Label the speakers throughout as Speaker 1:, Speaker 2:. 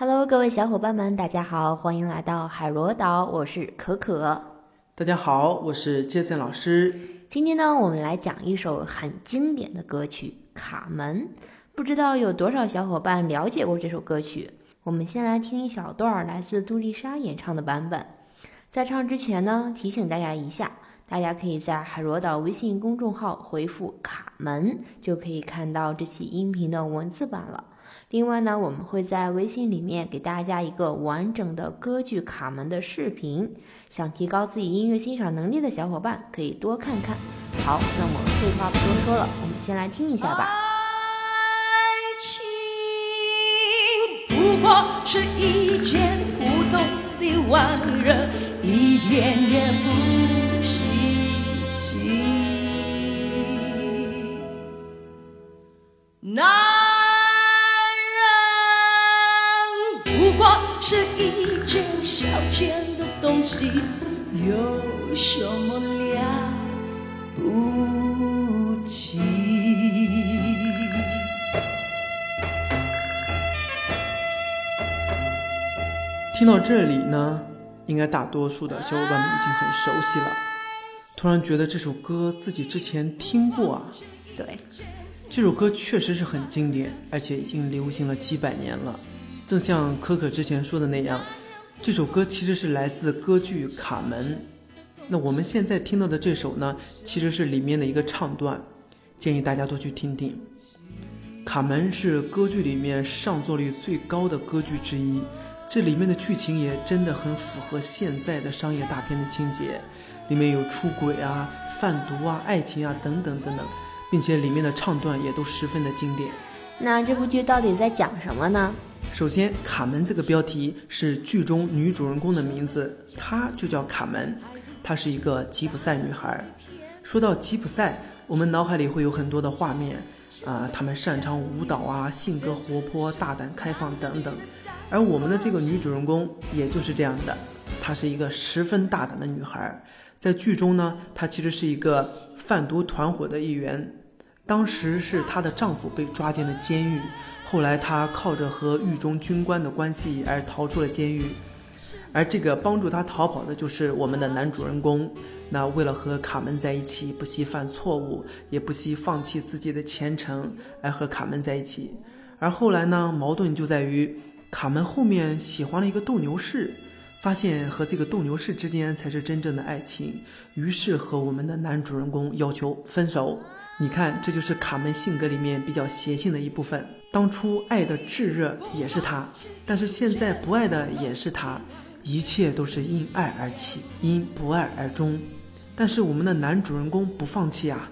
Speaker 1: Hello，各位小伙伴们，大家好，欢迎来到海螺岛，我是可可。
Speaker 2: 大家好，我是杰森老师。
Speaker 1: 今天呢，我们来讲一首很经典的歌曲《卡门》，不知道有多少小伙伴了解过这首歌曲。我们先来听一小段来自杜丽莎演唱的版本。在唱之前呢，提醒大家一下，大家可以在海螺岛微信公众号回复“卡门”，就可以看到这期音频的文字版了。另外呢，我们会在微信里面给大家一个完整的歌剧《卡门》的视频，想提高自己音乐欣赏能力的小伙伴可以多看看。好，那么废话不多说了，我们先来听一下吧。
Speaker 3: 爱情不过是一件普通的玩意一点也不稀奇。那。消遣的东西，有什么了不起？
Speaker 2: 听到这里呢，应该大多数的小伙伴们已经很熟悉了。突然觉得这首歌自己之前听过啊。
Speaker 1: 对，
Speaker 2: 这首歌确实是很经典，而且已经流行了几百年了。正像可可之前说的那样，这首歌其实是来自歌剧《卡门》。那我们现在听到的这首呢，其实是里面的一个唱段，建议大家多去听听。《卡门》是歌剧里面上座率最高的歌剧之一，这里面的剧情也真的很符合现在的商业大片的情节，里面有出轨啊、贩毒啊、爱情啊等等等等，并且里面的唱段也都十分的经典。
Speaker 1: 那这部剧到底在讲什么呢？
Speaker 2: 首先，卡门这个标题是剧中女主人公的名字，她就叫卡门，她是一个吉普赛女孩。说到吉普赛，我们脑海里会有很多的画面，啊，她们擅长舞蹈啊，性格活泼、大胆、开放等等。而我们的这个女主人公也就是这样的，她是一个十分大胆的女孩。在剧中呢，她其实是一个贩毒团伙的一员，当时是她的丈夫被抓进了监狱。后来，他靠着和狱中军官的关系而逃出了监狱，而这个帮助他逃跑的就是我们的男主人公。那为了和卡门在一起，不惜犯错误，也不惜放弃自己的前程，来和卡门在一起。而后来呢，矛盾就在于卡门后面喜欢了一个斗牛士，发现和这个斗牛士之间才是真正的爱情，于是和我们的男主人公要求分手。你看，这就是卡门性格里面比较邪性的一部分。当初爱的炙热也是他，但是现在不爱的也是他，一切都是因爱而起，因不爱而终。但是我们的男主人公不放弃啊，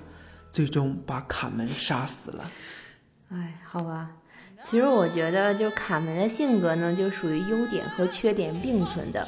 Speaker 2: 最终把卡门杀死了。
Speaker 1: 哎，好吧，其实我觉得，就卡门的性格呢，就属于优点和缺点并存的。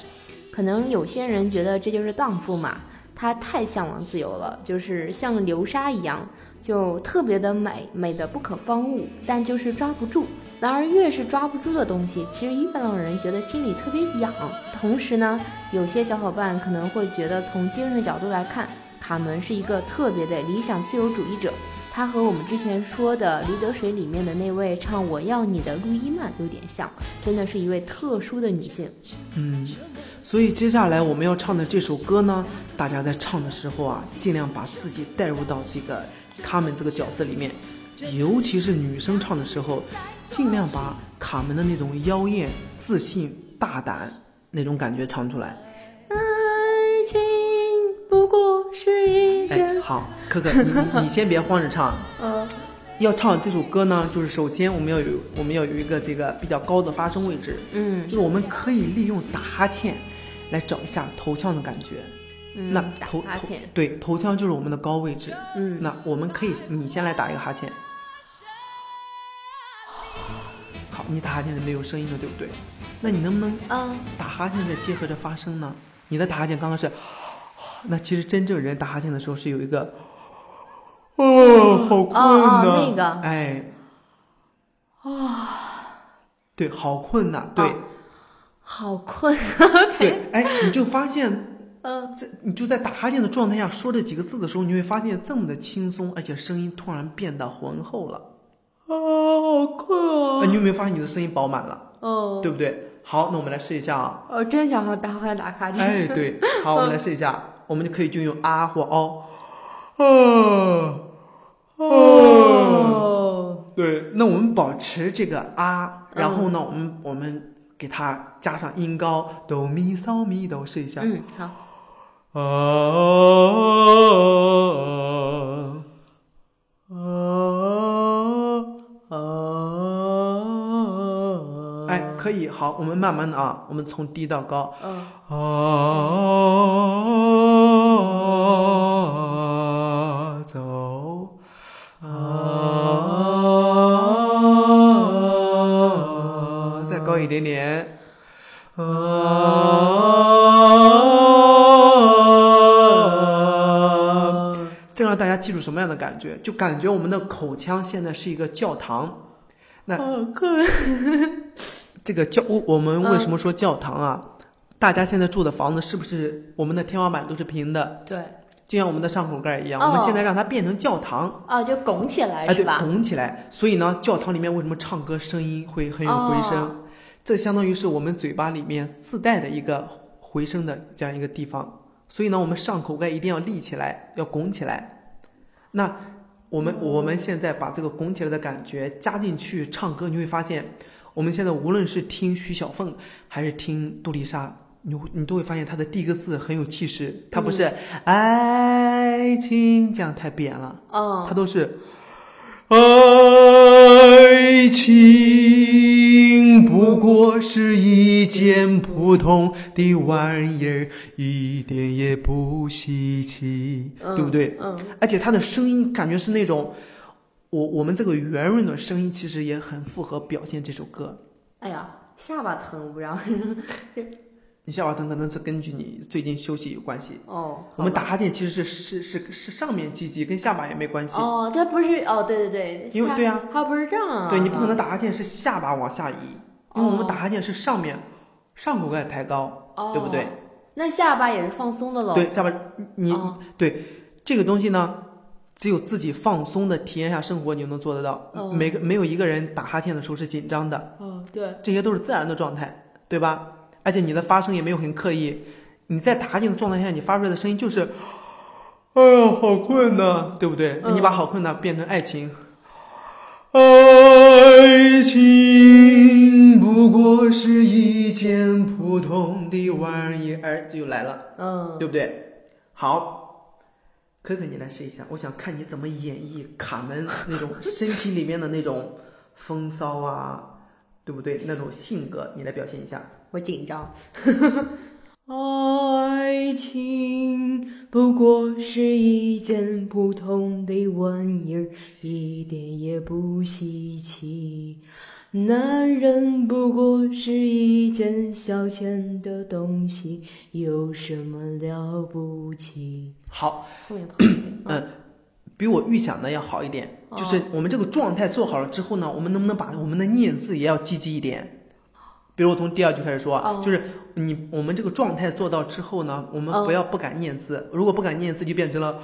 Speaker 1: 可能有些人觉得这就是荡妇嘛。她太向往自由了，就是像流沙一样，就特别的美，美的不可方物，但就是抓不住。然而越是抓不住的东西，其实越让人觉得心里特别痒。同时呢，有些小伙伴可能会觉得，从精神角度来看，卡门是一个特别的理想自由主义者。她和我们之前说的《驴得水》里面的那位唱“我要你的”路易曼有点像，真的是一位特殊的女性。
Speaker 2: 嗯。所以接下来我们要唱的这首歌呢，大家在唱的时候啊，尽量把自己带入到这个卡门这个角色里面，尤其是女生唱的时候，尽量把卡门的那种妖艳、自信、大胆那种感觉唱出来。
Speaker 1: 爱情不过是一
Speaker 2: 哎，好，可可，你你先别慌着唱。
Speaker 1: 嗯。
Speaker 2: 要唱这首歌呢，就是首先我们要有我们要有一个这个比较高的发声位置。
Speaker 1: 嗯。
Speaker 2: 就是我们可以利用打哈欠。来找一下头腔的感觉，那头头对头腔就是我们的高位置。
Speaker 1: 嗯，
Speaker 2: 那我们可以，你先来打一个哈欠。好，你打哈欠是没有声音的，对不对？那你能不能
Speaker 1: 嗯
Speaker 2: 打哈欠再结合着发声呢？你的打哈欠刚刚是，那其实真正人打哈欠的时候是有一个，哦，好困呐，
Speaker 1: 那个，
Speaker 2: 哎，
Speaker 1: 啊，
Speaker 2: 对，好困呐，对。
Speaker 1: 好困，
Speaker 2: 对，哎，你就发现，
Speaker 1: 嗯，
Speaker 2: 在你就在打哈欠的状态下说这几个字的时候，你会发现这么的轻松，而且声音突然变得浑厚了。
Speaker 1: 啊，好困啊！
Speaker 2: 你有没有发现你的声音饱满了？
Speaker 1: 哦，
Speaker 2: 对不对？好，那我们来试一下啊。
Speaker 1: 哦，真想和打好像打哈欠。
Speaker 2: 哎，对，好，我们来试一下，我们就可以就用啊或哦，哦，
Speaker 1: 哦，
Speaker 2: 对，那我们保持这个啊，然后呢，我们我们给它加上音高，哆咪嗦咪哆，试一下。
Speaker 1: 嗯，好，
Speaker 2: 啊啊啊！哎，可以，好，我们慢慢的啊，我们从低到高。啊，走啊，再高一点点。啊，记住什么样的感觉？就感觉我们的口腔现在是一个教堂。那
Speaker 1: 好困。
Speaker 2: 这个教我我们为什么说教堂啊？大家现在住的房子是不是我们的天花板都是平的？
Speaker 1: 对，
Speaker 2: 就像我们的上口盖一样，
Speaker 1: 哦
Speaker 2: 我们现在让它变成教堂，
Speaker 1: 啊，就拱起来
Speaker 2: 哎，对，
Speaker 1: 是吧？
Speaker 2: 拱起来。所以呢，教堂里面为什么唱歌声音会很有回声？
Speaker 1: 哦
Speaker 2: 这相当于是我们嘴巴里面自带的一个回声的这样一个地方。所以呢，我们上口盖一定要立起来，要拱起来。那我们我们现在把这个拱起来的感觉加进去唱歌，你会发现，我们现在无论是听徐小凤还是听杜丽莎，你会你都会发现她的第一个字很有气势，她不是爱情这样太扁了。啊，
Speaker 1: 她，
Speaker 2: 都是爱情不过是一件普通的玩意儿，一点也不稀奇，对不对？
Speaker 1: 嗯，
Speaker 2: 而且他的声音感觉是那种，我我们这个圆润的声音，其实也很符合表现这首歌。
Speaker 1: 哎呀，下巴疼，我不知道。
Speaker 2: 你下巴疼可能是根据你最近休息有关系。
Speaker 1: 哦，
Speaker 2: 我们打哈欠其实是是是是上面积极，跟下巴也没关系。
Speaker 1: 哦，它不是哦，对对对，
Speaker 2: 因为对啊，
Speaker 1: 它不是这样啊。
Speaker 2: 对你不可能打哈欠是下巴往下移，因为我们
Speaker 1: 哦
Speaker 2: 打哈欠是上面上口盖抬高，
Speaker 1: 哦，
Speaker 2: 对不对？？
Speaker 1: 那下巴也是放松的喽。
Speaker 2: 对，下巴你、
Speaker 1: 哦
Speaker 2: 对这个东西呢，只有自己放松的体验下生活，你就能做得到。
Speaker 1: 哦
Speaker 2: 每个没有一个人打哈欠的时候是紧张的，
Speaker 1: 哦，对，
Speaker 2: 这些都是自然的状态，对吧？而且你的发声也没有很刻意，你在打哈欠的状态下，你发出来的声音就是，哎呀，好困呐，对不对？
Speaker 1: 嗯
Speaker 2: 你把好困呐变成爱情，爱情不过是一件普通的玩意儿，这就来了，
Speaker 1: 嗯，
Speaker 2: 对不对？好，可可，你来试一下，我想看你怎么演绎卡门那种 身体里面的那种风骚啊，对不对？那种性格，你来表现一下。
Speaker 1: 我紧张。爱情不过是一件普通的玩意儿，一点也不稀奇。男人不过是一件消遣的东西，有什么了不起？
Speaker 2: 好，
Speaker 1: 后面
Speaker 2: 嗯，比我预想的要好一点。就是我们这个状态做好了之后呢，我们能不能把我们的念字也要积极一点？比如我从第二句开始说，
Speaker 1: 啊
Speaker 2: 就是你我们这个状态做到之后呢，我们
Speaker 1: 哦
Speaker 2: 不要不敢念字，如果不敢念字，就变成了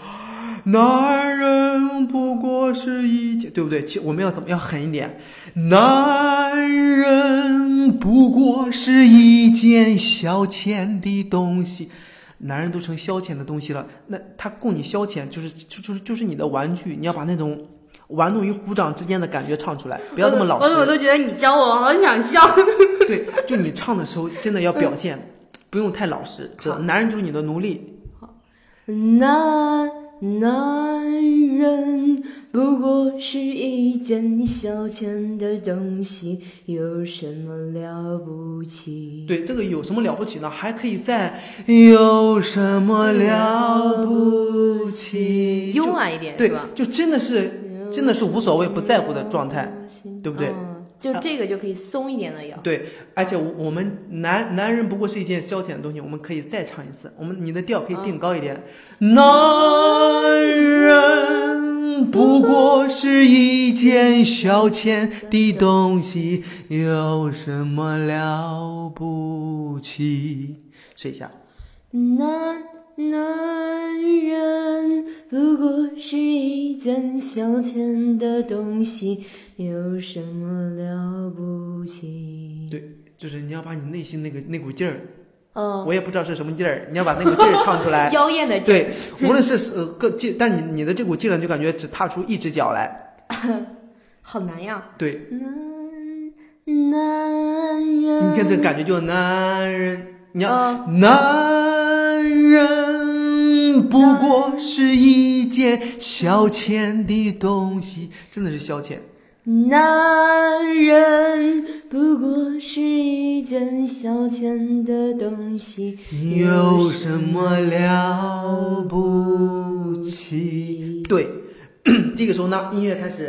Speaker 2: 男人不过是一件，对不对？其实我们要怎么样狠一点？男人不过是一件消遣的东西。男人都成消遣的东西了，那他供你消遣，就是就就是就是你的玩具，你要把那种玩弄于鼓掌之间的感觉唱出来，不要这么老实
Speaker 1: 我怎么。都觉得你教我，我好想笑。
Speaker 2: 对，就你唱的时候真的要表现，不用太老实，知道？男人就是你的奴隶。
Speaker 1: 好男男人不过是一件消遣的东西，有什么了不起？
Speaker 2: 对，这个有什么了不起呢？还可以再有什么了不起？
Speaker 1: 慵懒一点，
Speaker 2: 对
Speaker 1: 是吧？，
Speaker 2: 就真的是真的是无所谓、不在乎的状态。对不对
Speaker 1: 嗯，就这个就可以松一点了，要。
Speaker 2: 对，而且我我们男男人不过是一件消遣的东西，我们可以再唱一次，我们你的调可以定高一点。男人不过是一件消遣的东西，有什么了不起？试一下。
Speaker 1: 男男人不过是一件消遣的东西，有什么了不起？
Speaker 2: 对，就是你要把你内心那个那股劲儿，
Speaker 1: 嗯，
Speaker 2: 我也不知道是什么劲儿，你要把那股劲儿唱出来。
Speaker 1: 妖艳的劲儿，
Speaker 2: 对，无论是呃各劲，但是你你的这股劲儿就感觉只踏出一只脚来。
Speaker 1: 好难呀。
Speaker 2: 对，
Speaker 1: 男男人，
Speaker 2: 你看这感觉就男人，你要、
Speaker 1: 嗯
Speaker 2: 男人不过是一件消遣的东西，真的是消遣。
Speaker 1: 男人不过是一件消遣的东西，
Speaker 2: 有什么了不起？对，这个时候呢，音乐开始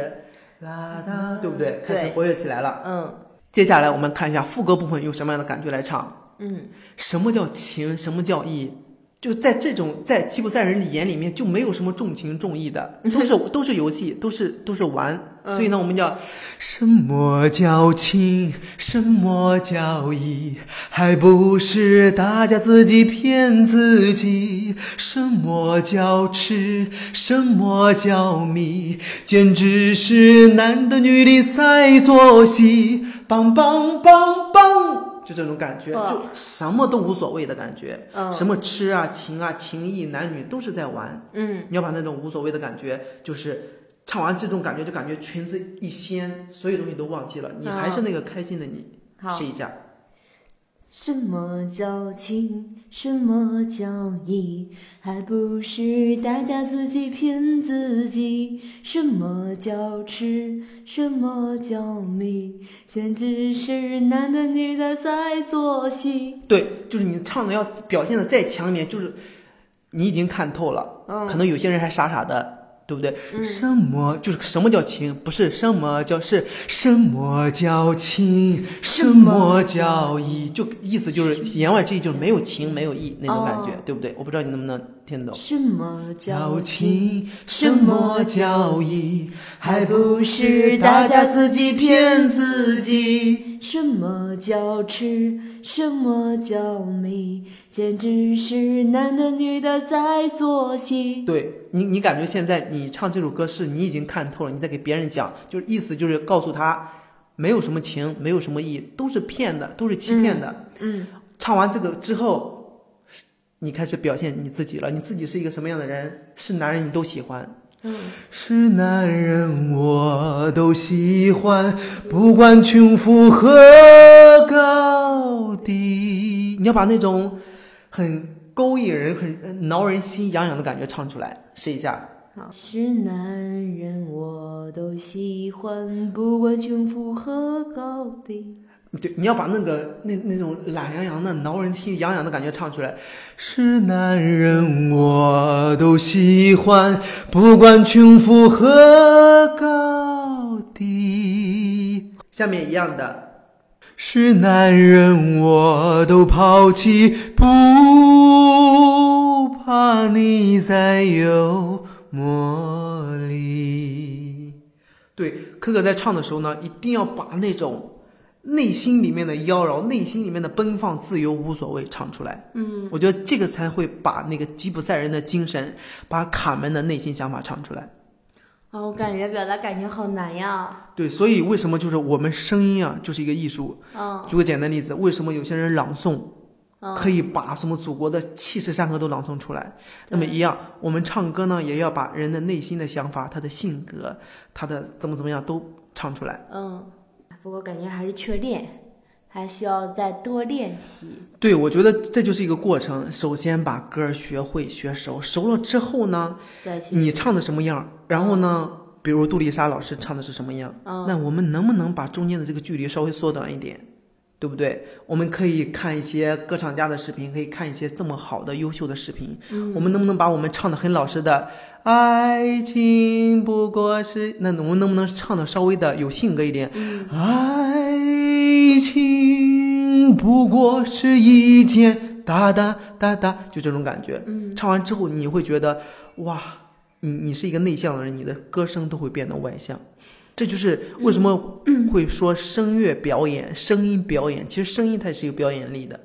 Speaker 2: 啦哒，对不对？开始活跃起来了。
Speaker 1: 嗯
Speaker 2: 接下来我们看一下副歌部分用什么样的感觉来唱。
Speaker 1: 嗯，
Speaker 2: 什么叫情？什么叫义？就在这种在吉普赛人里眼里面就没有什么重情重义的，都是都是游戏，都是都是玩。所以呢，我们叫什么叫情？什么叫义？还不是大家自己骗自己？什么叫痴？什么叫迷？简直是男的女的在做戏，梆梆梆梆。就这种感觉，就什么都无所谓的感觉，
Speaker 1: 嗯。
Speaker 2: 什么吃啊、情啊、情谊、男女都是在玩。
Speaker 1: 嗯，
Speaker 2: 你要把那种无所谓的感觉，就是唱完这种感觉，就感觉裙子一掀，所有东西都忘记了，你还是那个开心的你。
Speaker 1: 好。
Speaker 2: 试一下，
Speaker 1: 什么叫情？什么叫义？还不是大家自己骗自己？什么叫痴？什么叫迷？简直是男的女的在做戏。
Speaker 2: 对，就是你唱的要表现的再强一点，就是你已经看透了，
Speaker 1: 嗯
Speaker 2: 可能有些人还傻傻的。对不对？什么就是什么叫情？不是什么叫是什么叫情？什么叫义？就意思就是言外之意就是没有情没有义那种感觉，
Speaker 1: 哦
Speaker 2: 对不对？我不知道你能不能听懂。
Speaker 1: 什么叫？情，
Speaker 2: 什么叫义？还不是大家自己骗自己。
Speaker 1: 什么叫痴？什么叫迷？简直是男的女的在做戏。
Speaker 2: 对你，你感觉现在你唱这首歌是你已经看透了，你在给别人讲，就是意思就是告诉他，没有什么情，没有什么义，都是骗的，都是欺骗的。
Speaker 1: 嗯，
Speaker 2: 唱完这个之后，你开始表现你自己了，你自己是一个什么样的人？是男人你都喜欢。是男人我都喜欢，不管穷富和高低。你要把那种很勾引人、很挠人心痒痒的感觉唱出来，试一下。
Speaker 1: 好，是男人我都喜欢，不管穷富和高低。
Speaker 2: 对，你要把那个那那种懒洋洋的、挠人心痒痒的感觉唱出来。是男人我都喜欢，不管穷富和高低。下面一样的。是男人我都抛弃，不怕你再有魔力。对，可可在唱的时候呢，一定要把那种内心里面的妖娆、内心里面的奔放、自由、无所谓唱出来。
Speaker 1: 嗯，
Speaker 2: 我觉得这个才会把那个吉普赛人的精神，把卡门的内心想法唱出来。
Speaker 1: 啊，我感觉表达感情好难呀。
Speaker 2: 对，所以为什么就是我们声音啊，就是一个艺术。
Speaker 1: 嗯
Speaker 2: 举个简单例子，为什么有些人朗诵
Speaker 1: 嗯，
Speaker 2: 可以把什么祖国的气势山河都朗诵出来？那么一样，我们唱歌呢，也要把人的内心的想法、他的性格、他的怎么怎么样都唱出来。
Speaker 1: 嗯，不过感觉还是缺练，还需要再多练习。
Speaker 2: 对，我觉得这就是一个过程。首先把歌学会、学熟，熟了之后呢，
Speaker 1: 再去
Speaker 2: 你唱的什么样，然后呢，比如杜丽莎老师唱的是什么样，
Speaker 1: 嗯
Speaker 2: 那我们能不能把中间的这个距离稍微缩短一点？对不对？我们可以看一些歌唱家的视频，可以看一些这么好的、优秀的视频。
Speaker 1: 嗯
Speaker 2: 我们能不能把我们唱的很老实的“爱情不过是”，那我们能不能唱的稍微的有性格一点？
Speaker 1: 嗯
Speaker 2: 爱情不过是一件哒哒哒哒，就这种感觉。
Speaker 1: 嗯
Speaker 2: 唱完之后，你会觉得哇，你你是一个内向的人，你的歌声都会变得外向。这就是为什么会说声乐表演、声音表演。其实声音它也是有表演力的，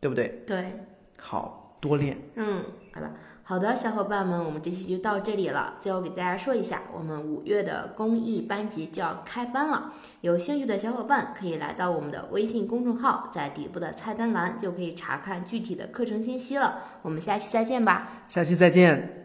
Speaker 2: 对不对？
Speaker 1: 对，
Speaker 2: 好，多练。
Speaker 1: 嗯，好吧。好的，小伙伴们，我们这期就到这里了。最后给大家说一下，我们五月的公益班级就要开班了，有兴趣的小伙伴可以来到我们的微信公众号，在底部的菜单栏就可以查看具体的课程信息了。我们下期再见吧。
Speaker 2: 下期再见。